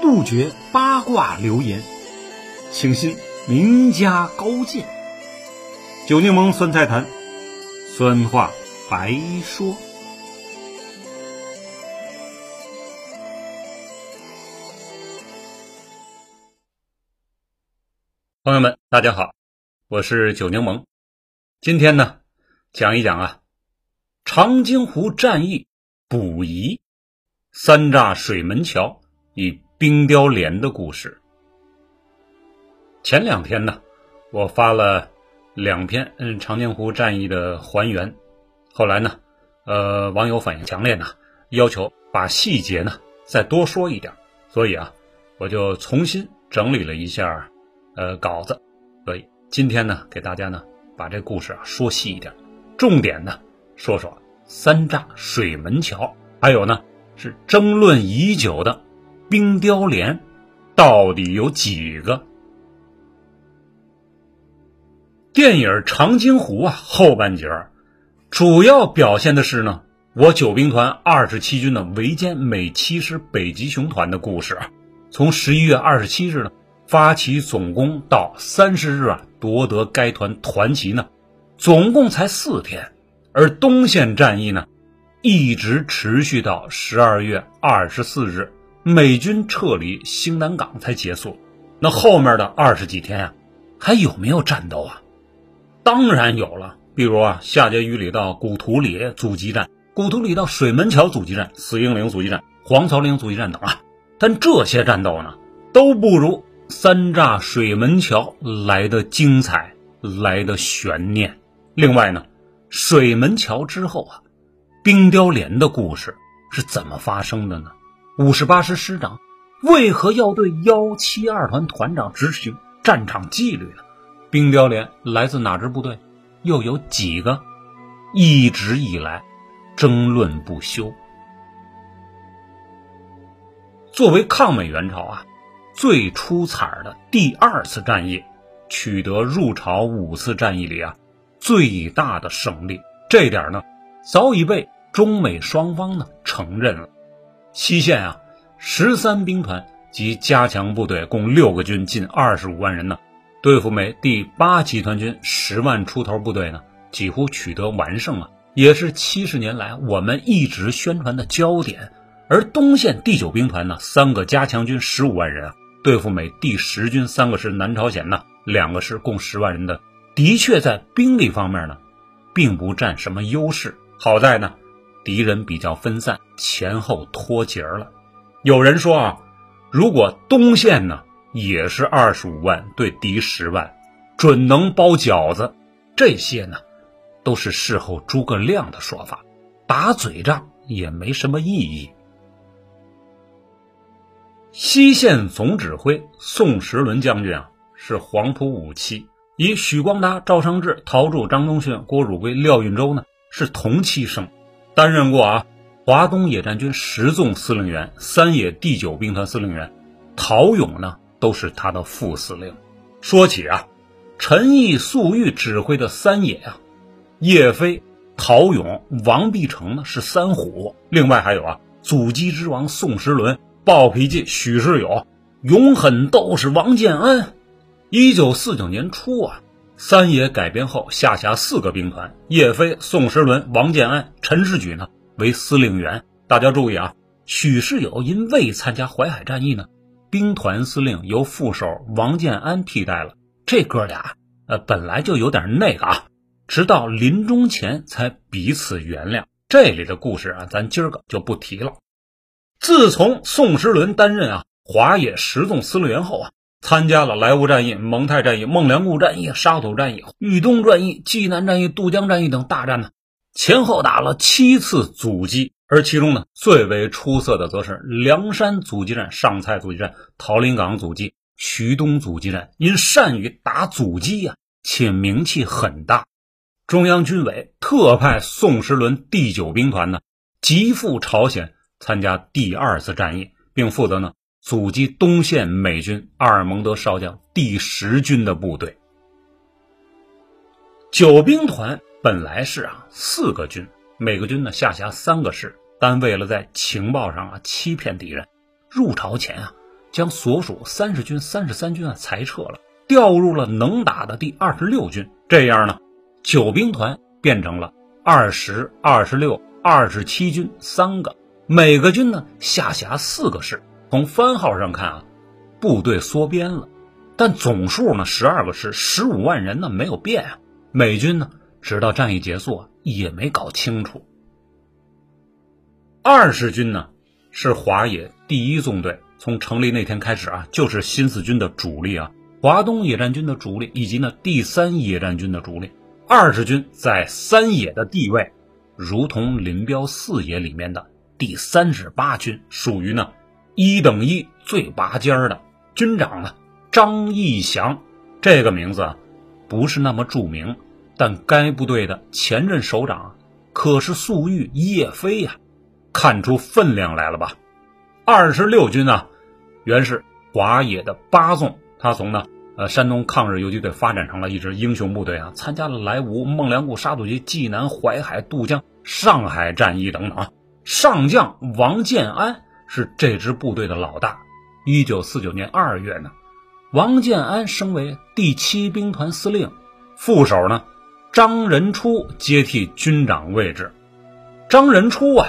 杜绝八卦流言，请信名家高见。酒柠檬酸菜坛，酸话白说。朋友们，大家好，我是酒柠檬。今天呢，讲一讲啊，长津湖战役补遗，三炸水门桥与冰雕连的故事。前两天呢，我发了两篇嗯长津湖战役的还原，后来呢，呃，网友反应强烈呢，要求把细节呢再多说一点，所以啊，我就重新整理了一下。呃，稿子，所以今天呢，给大家呢把这故事啊说细一点，重点呢说说三炸水门桥，还有呢是争论已久的冰雕连到底有几个？电影《长津湖》啊后半截主要表现的是呢我九兵团二十七军的围歼美七师北极熊团的故事，从十一月二十七日呢。发起总攻到三十日啊，夺得该团团旗呢，总共才四天，而东线战役呢，一直持续到十二月二十四日，美军撤离兴南港才结束。那后面的二十几天啊，还有没有战斗啊？当然有了，比如啊，夏碣隅里到古图里阻击战，古图里到水门桥阻击战，死鹰岭阻击战，黄草岭阻击战等啊。但这些战斗呢，都不如。三炸水门桥来的精彩，来的悬念。另外呢，水门桥之后啊，冰雕连的故事是怎么发生的呢？五十八师师长为何要对幺七二团团长执行战场纪律呢？冰雕连来自哪支部队？又有几个？一直以来争论不休。作为抗美援朝啊。最出彩的第二次战役，取得入朝五次战役里啊最大的胜利，这点呢早已被中美双方呢承认了。西线啊，十三兵团及加强部队共六个军，近二十五万人呢，对付美第八集团军十万出头部队呢，几乎取得完胜啊，也是七十年来我们一直宣传的焦点。而东线第九兵团呢，三个加强军十五万人啊。对付美第十军三个师南朝鲜呢，两个师共十万人的，的确在兵力方面呢，并不占什么优势。好在呢，敌人比较分散，前后脱节了。有人说啊，如果东线呢也是二十五万对敌十万，准能包饺子。这些呢，都是事后诸葛亮的说法，打嘴仗也没什么意义。西线总指挥宋时轮将军啊，是黄埔五期，与许光达、赵尚志、陶铸、张宗逊、郭汝瑰、廖运周呢是同期生，担任过啊华东野战军十纵司令员、三野第九兵团司令员，陶勇呢都是他的副司令。说起啊，陈毅、粟裕指挥的三野啊，叶飞、陶勇、王必成呢是三虎，另外还有啊阻击之王宋时轮。暴脾气许世友，勇狠斗士王建安。一九四九年初啊，三野改编后下辖四个兵团，叶飞、宋时轮、王建安、陈士举呢为司令员。大家注意啊，许世友因未参加淮海战役呢，兵团司令由副手王建安替代了。这哥俩呃本来就有点那个啊，直到临终前才彼此原谅。这里的故事啊，咱今儿个就不提了。自从宋时轮担任啊华野十纵司令员后啊，参加了莱芜战役、蒙泰战役、孟良崮战役、沙土战役、豫东战役、济南战役、渡江战役等大战呢，前后打了七次阻击。而其中呢，最为出色的则是梁山阻击战、上蔡阻击战、桃林港阻击、徐东阻击战。因善于打阻击呀，且名气很大，中央军委特派宋时轮第九兵团呢，急赴朝鲜。参加第二次战役，并负责呢阻击东线美军阿尔蒙德少将第十军的部队。九兵团本来是啊四个军，每个军呢下辖三个师，但为了在情报上啊欺骗敌人，入朝前啊将所属三十军、三十三军啊裁撤了，调入了能打的第二十六军。这样呢，九兵团变成了二十二、十六、二十七军三个，每个军呢下辖四个师。从番号上看啊，部队缩编了，但总数呢十二个师，十五万人呢没有变啊。美军呢直到战役结束也没搞清楚。二十军呢是华野第一纵队，从成立那天开始啊就是新四军的主力啊，华东野战军的主力，以及呢第三野战军的主力。二十军在三野的地位，如同林彪四野里面的第三十八军，属于呢。一等一最拔尖儿的军长呢，张义祥这个名字，不是那么著名，但该部队的前任首长可是粟裕叶飞呀，看出分量来了吧？二十六军呢，原是华野的八纵，他从呢呃山东抗日游击队发展成了一支英雄部队啊，参加了莱芜、孟良崮沙土集、济南、淮海、渡江、上海战役等等啊。上将王建安。是这支部队的老大。一九四九年二月呢，王建安升为第七兵团司令，副手呢张仁初接替军长位置。张仁初啊，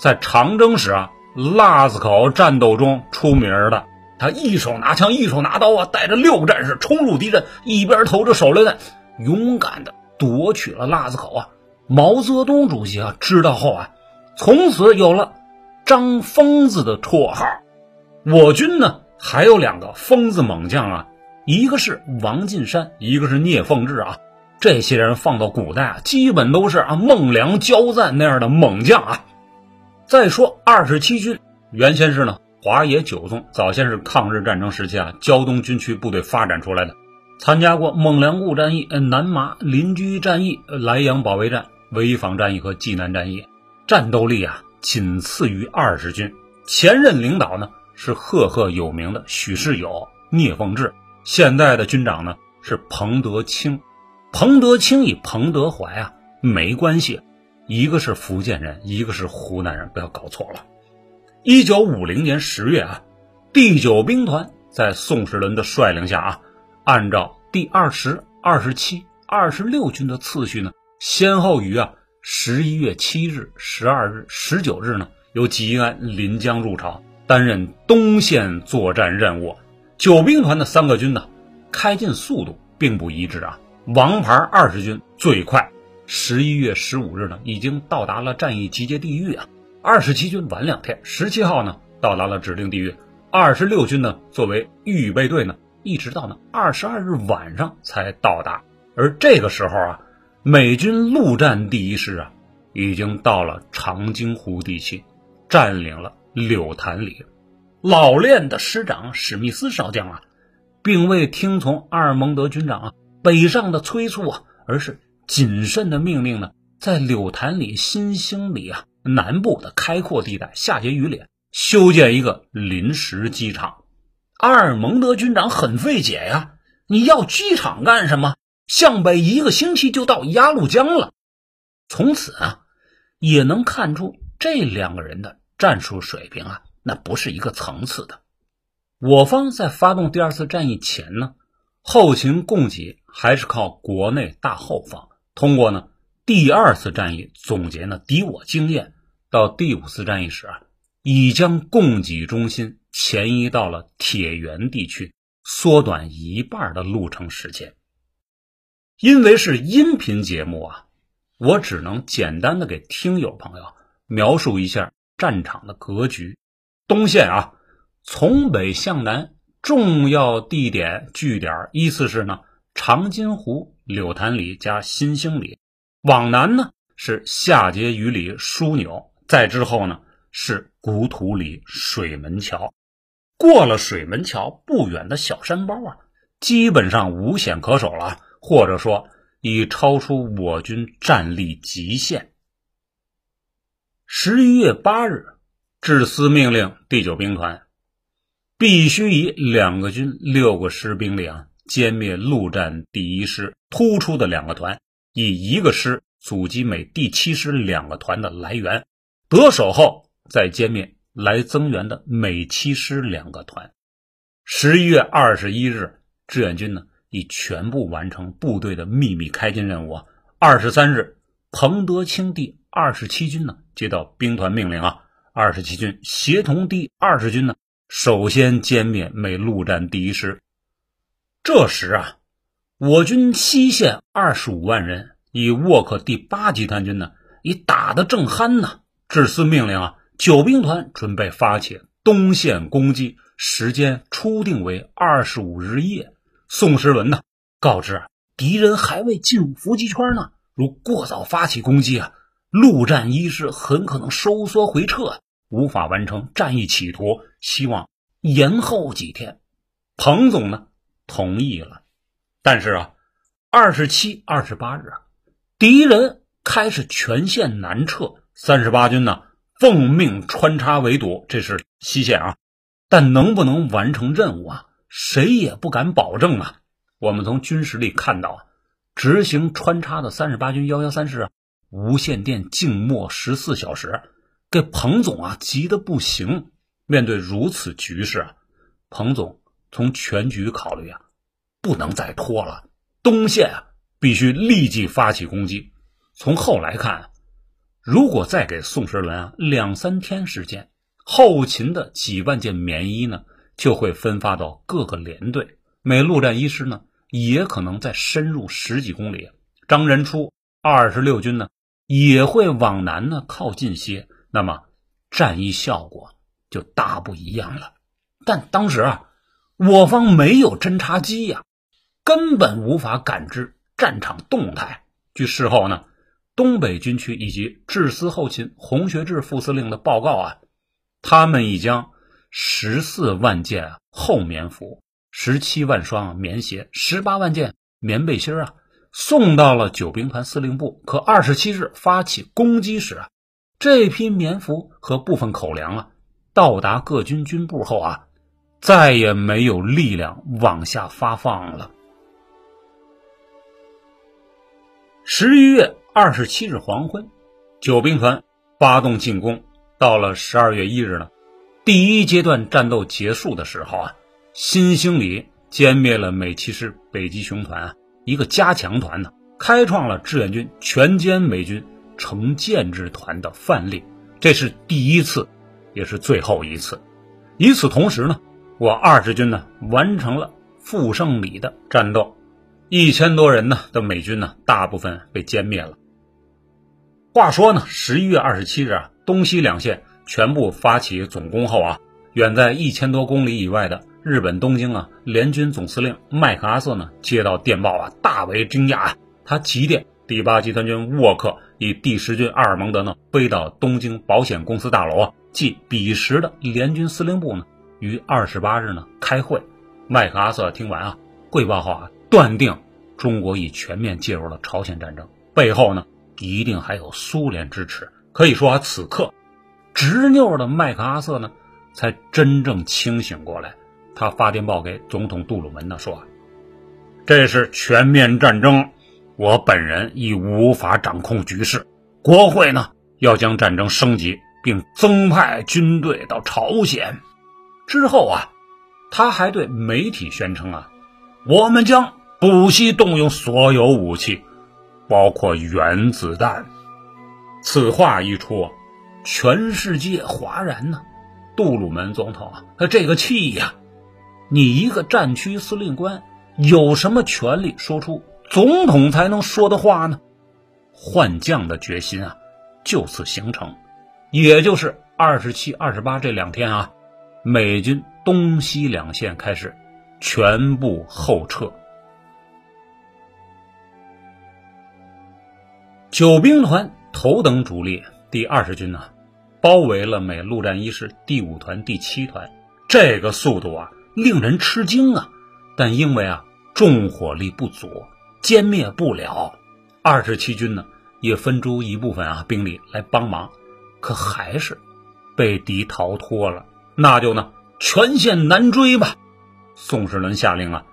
在长征时啊，腊子口战斗中出名的。他一手拿枪，一手拿刀啊，带着六个战士冲入敌阵，一边投着手榴弹，勇敢的夺取了腊子口啊。毛泽东主席啊知道后啊，从此有了。张疯子的绰号，我军呢还有两个疯子猛将啊，一个是王进山，一个是聂凤智啊。这些人放到古代啊，基本都是啊孟良、焦赞那样的猛将啊。再说二十七军，原先是呢华野九纵，早先是抗日战争时期啊胶东军区部队发展出来的，参加过孟良崮战役、南麻临居战役、莱阳保卫战、潍坊战役和济南战役，战斗力啊。仅次于二十军，前任领导呢是赫赫有名的许世友、聂凤智，现在的军长呢是彭德清。彭德清与彭德怀啊没关系，一个是福建人，一个是湖南人，不要搞错了。一九五零年十月啊，第九兵团在宋时轮的率领下啊，按照第二十二、十七、二十六军的次序呢，先后于啊。十一月七日、十二日、十九日呢，由吉安临江入朝，担任东线作战任务。九兵团的三个军呢，开进速度并不一致啊。王牌二十军最快，十一月十五日呢，已经到达了战役集结地域啊。二十七军晚两天，十七号呢，到达了指定地域。二十六军呢，作为预备队呢，一直到呢二十二日晚上才到达。而这个时候啊。美军陆战第一师啊，已经到了长津湖地区，占领了柳潭里。老练的师长史密斯少将啊，并未听从阿尔蒙德军长啊北上的催促啊，而是谨慎的命令呢，在柳潭里新兴里啊南部的开阔地带夏桀榆里修建一个临时机场。阿尔蒙德军长很费解呀，你要机场干什么？向北一个星期就到鸭绿江了。从此啊，也能看出这两个人的战术水平啊，那不是一个层次的。我方在发动第二次战役前呢，后勤供给还是靠国内大后方。通过呢第二次战役总结呢敌我经验，到第五次战役时啊，已将供给中心前移到了铁原地区，缩短一半的路程时间。因为是音频节目啊，我只能简单的给听友朋友描述一下战场的格局。东线啊，从北向南，重要地点据点依次是呢长津湖、柳潭里加新兴里；往南呢是夏桀榆里、枢纽，再之后呢是古土里、水门桥。过了水门桥不远的小山包啊，基本上无险可守了。或者说，已超出我军战力极限。十一月八日，致司命令第九兵团，必须以两个军六个师兵力啊，歼灭陆战第一师突出的两个团，以一个师阻击美第七师两个团的来源，得手后再歼灭来增援的美七师两个团。十一月二十一日，志愿军呢已全部完成部队的秘密开进任务。二十三日，彭德清第二十七军呢接到兵团命令啊，二十七军协同第二十军呢，首先歼灭美陆战第一师。这时啊，我军西线二十五万人以沃克第八集团军呢，已打得正酣呢，致司命令啊，九兵团准备发起东线攻击。时间初定为二十五日夜。宋时轮呢，告知敌人还未进入伏击圈呢，如过早发起攻击啊，陆战一师很可能收缩回撤，无法完成战役企图。希望延后几天。彭总呢同意了，但是啊，二十七、二十八日啊，敌人开始全线南撤，三十八军呢奉命穿插围堵，这是西线啊。但能不能完成任务啊？谁也不敢保证啊！我们从军史里看到，执行穿插的三十八军幺幺三师啊，无线电静默十四小时，给彭总啊急得不行。面对如此局势啊，彭总从全局考虑啊，不能再拖了，东线啊必须立即发起攻击。从后来看，如果再给宋时轮啊两三天时间。后勤的几万件棉衣呢，就会分发到各个连队。美陆战一师呢，也可能再深入十几公里。张仁初二十六军呢，也会往南呢靠近些。那么战役效果就大不一样了。但当时啊，我方没有侦察机呀，根本无法感知战场动态。据事后呢，东北军区以及制司后勤洪学智副司令的报告啊。他们已将十四万件厚棉服、十七万双棉鞋、十八万件棉背心啊，送到了九兵团司令部。可二十七日发起攻击时啊，这批棉服和部分口粮啊，到达各军军部后啊，再也没有力量往下发放了。十一月二十七日黄昏，九兵团发动进攻。到了十二月一日呢，第一阶段战斗结束的时候啊，新兴里歼灭了美骑师北极熊团啊一个加强团呢，开创了志愿军全歼美军成建制团的范例。这是第一次，也是最后一次。与此同时呢，我二十军呢完成了富胜里的战斗，一千多人呢的美军呢大部分被歼灭了。话说呢，十一月二十七日啊。东西两线全部发起总攻后啊，远在一千多公里以外的日本东京啊，联军总司令麦克阿瑟呢接到电报啊，大为惊讶，他急电第八集团军沃克以第十军阿尔蒙德呢飞到东京保险公司大楼啊，即彼时的联军司令部呢，于二十八日呢开会。麦克阿瑟听完啊汇报后啊，断定中国已全面介入了朝鲜战争，背后呢一定还有苏联支持。可以说啊，此刻执拗的麦克阿瑟呢，才真正清醒过来。他发电报给总统杜鲁门呢，说：“这是全面战争，我本人已无法掌控局势。国会呢，要将战争升级，并增派军队到朝鲜。”之后啊，他还对媒体宣称啊：“我们将不惜动用所有武器，包括原子弹。”此话一出，全世界哗然呢。杜鲁门总统啊，他这个气呀！你一个战区司令官，有什么权利说出总统才能说的话呢？换将的决心啊，就此形成。也就是二十七、二十八这两天啊，美军东西两线开始全部后撤。九兵团。头等主力第二十军呢，包围了美陆战一师第五团、第七团，这个速度啊，令人吃惊啊！但因为啊，重火力不足，歼灭不了。二十七军呢，也分出一部分啊兵力来帮忙，可还是被敌逃脱了。那就呢，全线南追吧！宋时轮下令啊，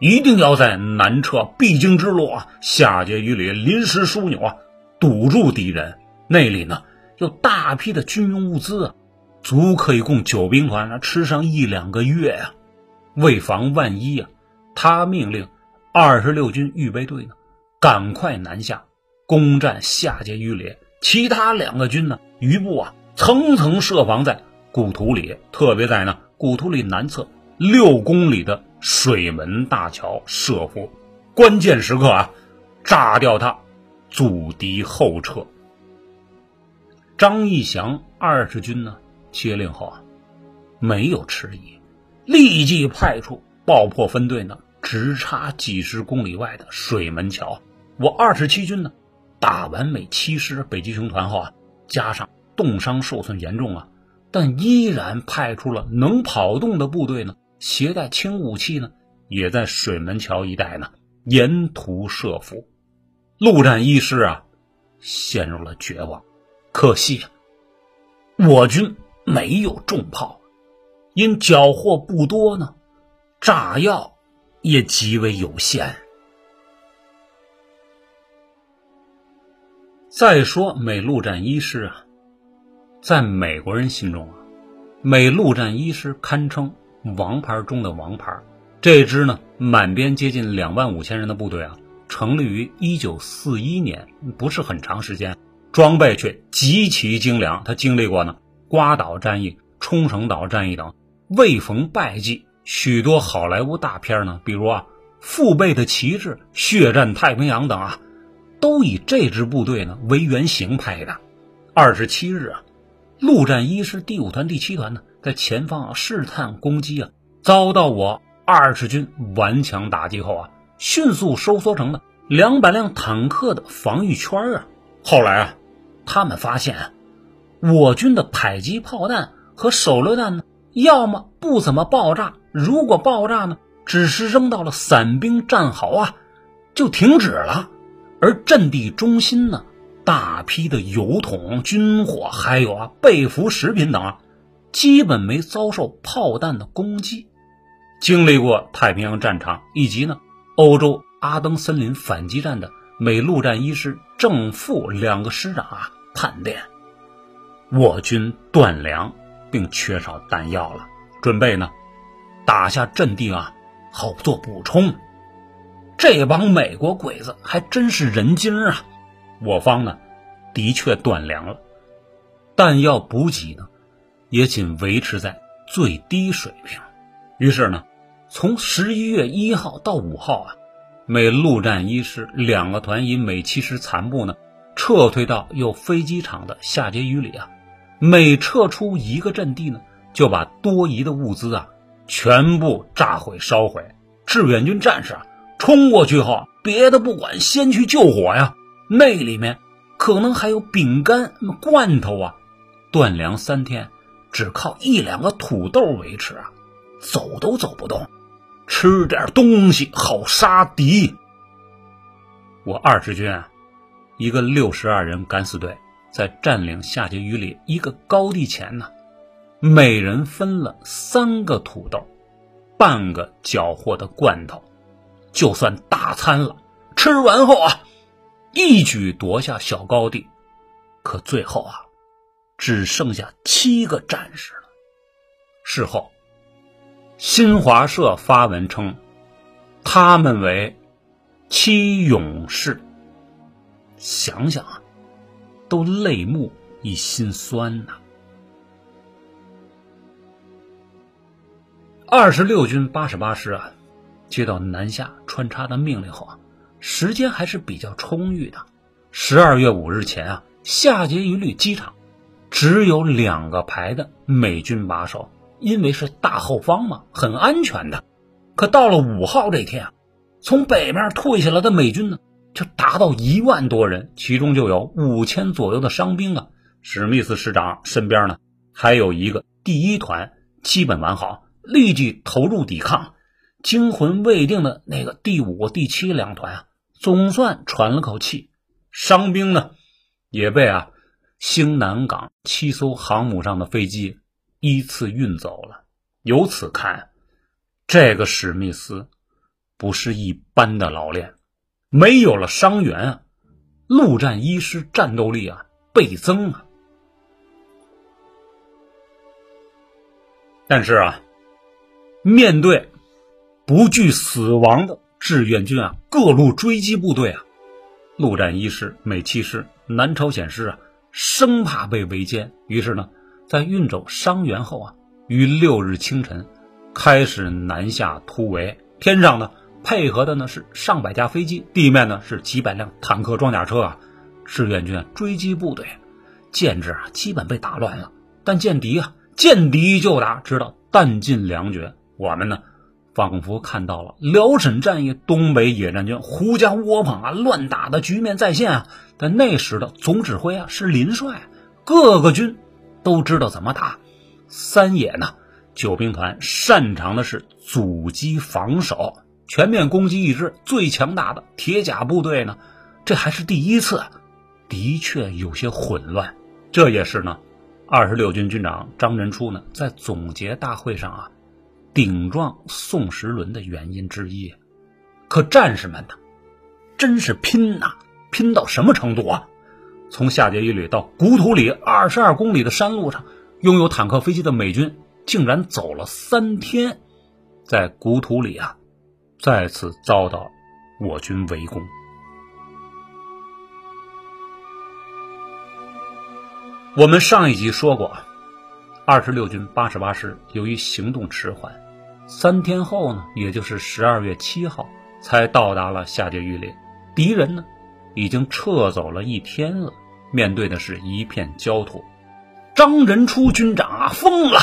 一定要在南撤必经之路啊，下碣隅里临时枢纽啊。堵住敌人，那里呢有大批的军用物资啊，足可以供九兵团吃上一两个月呀。为防万一啊，他命令二十六军预备队呢，赶快南下攻占下碣隅里。其他两个军呢，余部啊，层层设防在古土里，特别在呢古土里南侧六公里的水门大桥设伏，关键时刻啊，炸掉它，阻敌后撤。张义祥二十军呢接令后啊，没有迟疑，立即派出爆破分队呢，直插几十公里外的水门桥。我二十七军呢，打完美七师北极熊团后啊，加上冻伤受损严重啊，但依然派出了能跑动的部队呢，携带轻武器呢，也在水门桥一带呢沿途设伏。陆战一师啊，陷入了绝望。可惜，我军没有重炮，因缴获不多呢，炸药也极为有限。再说美陆战一师啊，在美国人心中啊，美陆战一师堪称王牌中的王牌。这支呢，满编接近两万五千人的部队啊，成立于一九四一年，不是很长时间。装备却极其精良，他经历过呢瓜岛战役、冲绳岛战役等，未逢败绩。许多好莱坞大片呢，比如啊《父辈的旗帜》《血战太平洋》等啊，都以这支部队呢为原型拍的。二十七日啊，陆战一师第五团、第七团呢，在前方啊试探攻击啊，遭到我二十军顽强打击后啊，迅速收缩成了两百辆坦克的防御圈啊。后来啊。他们发现，我军的迫击炮弹和手榴弹呢，要么不怎么爆炸，如果爆炸呢，只是扔到了散兵战壕啊，就停止了。而阵地中心呢，大批的油桶、军火，还有啊被俘食品等啊，基本没遭受炮弹的攻击。经历过太平洋战场以及呢欧洲阿登森林反击战的美陆战一师正副两个师长啊。叛变，我军断粮，并缺少弹药了，准备呢打下阵地啊，好做补充。这帮美国鬼子还真是人精啊！我方呢的确断粮了，弹药补给呢也仅维持在最低水平。于是呢，从十一月一号到五号啊，美陆战一师两个团以美七师残部呢。撤退到有飞机场的下碣隅里啊，每撤出一个阵地呢，就把多余的物资啊全部炸毁烧毁。志愿军战士啊冲过去后，别的不管，先去救火呀。那里面可能还有饼干、罐头啊。断粮三天，只靠一两个土豆维持啊，走都走不动。吃点东西好杀敌。我二十军啊。一个六十二人敢死队在占领下碣隅里一个高地前呢，每人分了三个土豆，半个缴获的罐头，就算大餐了。吃完后啊，一举夺下小高地。可最后啊，只剩下七个战士了。事后，新华社发文称，他们为七勇士。想想啊，都泪目一心酸呐。二十六军八十八师啊，接到南下穿插的命令后啊，时间还是比较充裕的。十二月五日前啊，下碣一律机场只有两个排的美军把守，因为是大后方嘛，很安全的。可到了五号这天啊，从北面退下来的美军呢？就达到一万多人，其中就有五千左右的伤兵啊。史密斯师长身边呢，还有一个第一团基本完好，立即投入抵抗。惊魂未定的那个第五、第七两团啊，总算喘了口气。伤兵呢，也被啊兴南港七艘航母上的飞机依次运走了。由此看，这个史密斯不是一般的老练。没有了伤员，陆战一师战斗力啊倍增啊。但是啊，面对不惧死亡的志愿军啊，各路追击部队啊，陆战一师、美七师、南朝鲜师啊，生怕被围歼，于是呢，在运走伤员后啊，于六日清晨开始南下突围。天上呢，配合的呢是上百架飞机，地面呢是几百辆坦克、装甲车啊。志愿军追击部队，建制啊，基本被打乱了。但见敌啊，见敌就打，知道弹尽粮绝。我们呢，仿佛看到了辽沈战役东北野战军狐假窝棚啊，乱打的局面再现啊。但那时的总指挥啊是林帅，各个军都知道怎么打。三野呢，九兵团擅长的是阻击防守，全面攻击一支最强大的铁甲部队呢，这还是第一次。的确有些混乱，这也是呢，二十六军军长张仁初呢在总结大会上啊，顶撞宋时轮的原因之一。可战士们呢，真是拼呐，拼到什么程度啊？从夏桀一旅到古土里二十二公里的山路上，拥有坦克飞机的美军竟然走了三天，在古土里啊，再次遭到我军围攻。我们上一集说过，二十六军八十八师由于行动迟缓，三天后呢，也就是十二月七号，才到达了下界玉林。敌人呢，已经撤走了一天了，面对的是一片焦土。张仁初军长啊，疯了，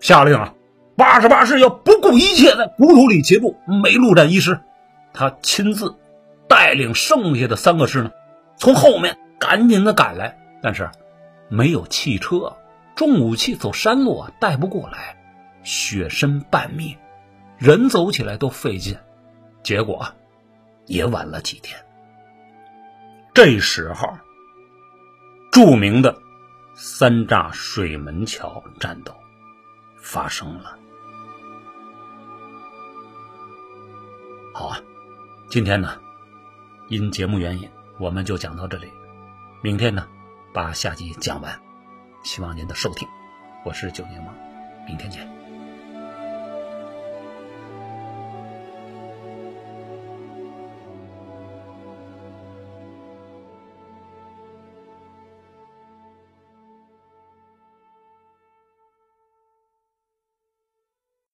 下令啊，八十八师要不顾一切在古土里截住美陆战一师。他亲自带领剩下的三个师呢，从后面赶紧的赶来，但是。没有汽车，重武器走山路啊带不过来，雪深半密，人走起来都费劲，结果也晚了几天。这时候，著名的三炸水门桥战斗发生了。好啊，今天呢，因节目原因，我们就讲到这里，明天呢。把下集讲完，希望您的收听。我是九柠檬，明天见。